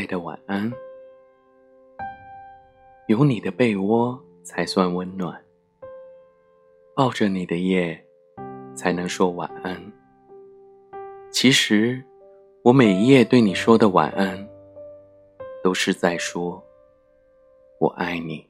爱的晚安。有你的被窝才算温暖。抱着你的夜才能说晚安。其实我每一夜对你说的晚安都是在说我爱你。